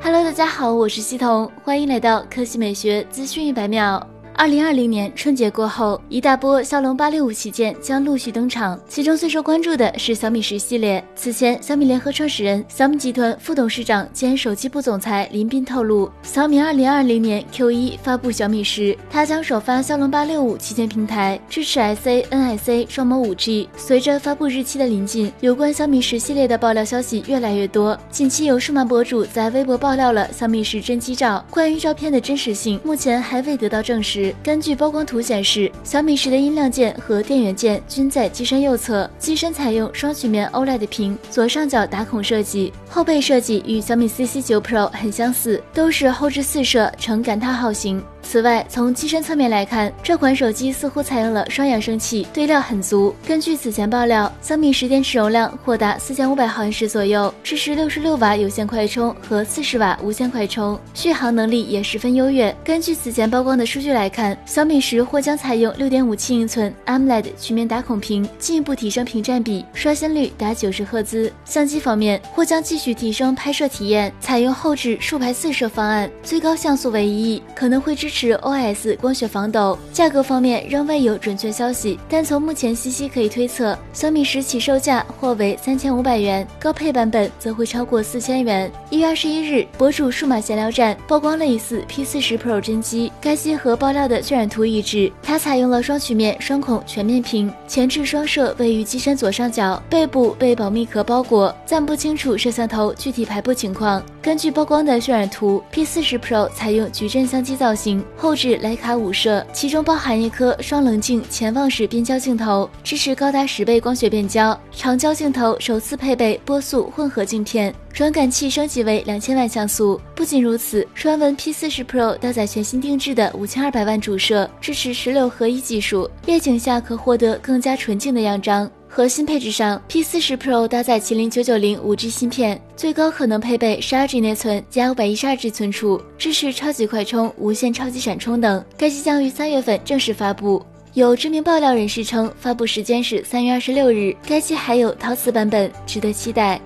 Hello，大家好，我是西彤，欢迎来到科技美学资讯一百秒。二零二零年春节过后，一大波骁龙八六五旗舰将陆续登场，其中最受关注的是小米十系列。此前，小米联合创始人、小米集团副董事长兼手机部总裁林斌透露，小米二零二零年 Q 一发布小米十，它将首发骁龙八六五旗舰平台，支持 SA、NSA 双模五 G。随着发布日期的临近，有关小米十系列的爆料消息越来越多。近期有数码博主在微博爆料了小米十真机照，关于照片的真实性，目前还未得到证实。根据曝光图显示，小米十的音量键和电源键均在机身右侧，机身采用双曲面 OLED 屏，左上角打孔设计，后背设计与小米 CC9 Pro 很相似，都是后置四摄呈感叹号型。此外，从机身侧面来看，这款手机似乎采用了双扬声器，堆料很足。根据此前爆料，小米十电池容量或达四千五百毫安时左右，支持六十六瓦有线快充和四十瓦无线快充，续航能力也十分优越。根据此前曝光的数据来看，小米十或将采用六点五七英寸 AMOLED 曲面打孔屏，进一步提升屏占比，刷新率达九十赫兹。相机方面，或将继续提升拍摄体验，采用后置竖排四摄方案，最高像素为一亿，可能会支持。是 OS 光学防抖，价格方面仍未有准确消息，但从目前信息可以推测，小米十起售价或为三千五百元，高配版本则会超过四千元。一月二十一日，博主数码闲聊站曝光类似 P 四十 Pro 真机，该机和爆料的渲染图一致，它采用了双曲面双孔全面屏，前置双摄位于机身左上角，背部被保密壳包裹，暂不清楚摄像头具体排布情况。根据曝光的渲染图，P 四十 Pro 采用矩阵相机造型。后置徕卡五摄，其中包含一颗双棱镜潜望式变焦镜头，支持高达十倍光学变焦。长焦镜头首次配备波速混合镜片，传感器升级为两千万像素。不仅如此，传闻 P 四十 Pro 搭载全新定制的五千二百万主摄，支持十六合一技术，夜景下可获得更加纯净的样张。核心配置上，P40 Pro 搭载麒麟990 5G 芯片，最高可能配备 12G 内存加 512G 存储，支持超级快充、无线超级闪充等。该机将于三月份正式发布。有知名爆料人士称，发布时间是三月二十六日。该机还有陶瓷版本，值得期待。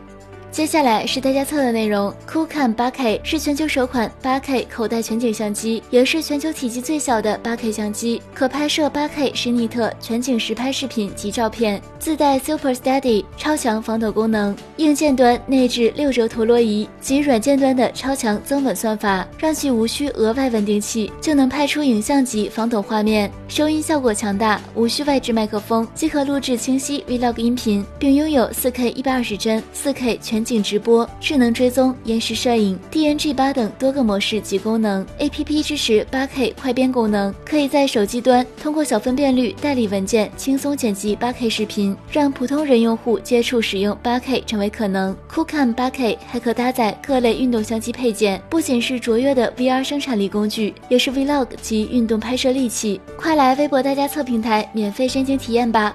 接下来是大家测的内容。Coolcam 8K 是全球首款 8K 口袋全景相机，也是全球体积最小的 8K 相机，可拍摄 8K 十尼特全景实拍视频及照片，自带 Super Steady 超强防抖功能。硬件端内置六轴陀螺仪及软件端的超强增稳算法，让其无需额外稳定器就能拍出影像级防抖画面。收音效果强大，无需外置麦克风即可录制清晰 Vlog 音频，并拥有 4K 一百二十帧、4K 全。全景直播、智能追踪、延时摄影、DNG 八等多个模式及功能。APP 支持 8K 快编功能，可以在手机端通过小分辨率代理文件轻松剪辑 8K 视频，让普通人用户接触使用 8K 成为可能。Coolcam 8K 还可搭载各类运动相机配件，不仅是卓越的 VR 生产力工具，也是 Vlog 及运动拍摄利器。快来微博大家测平台免费申请体验吧！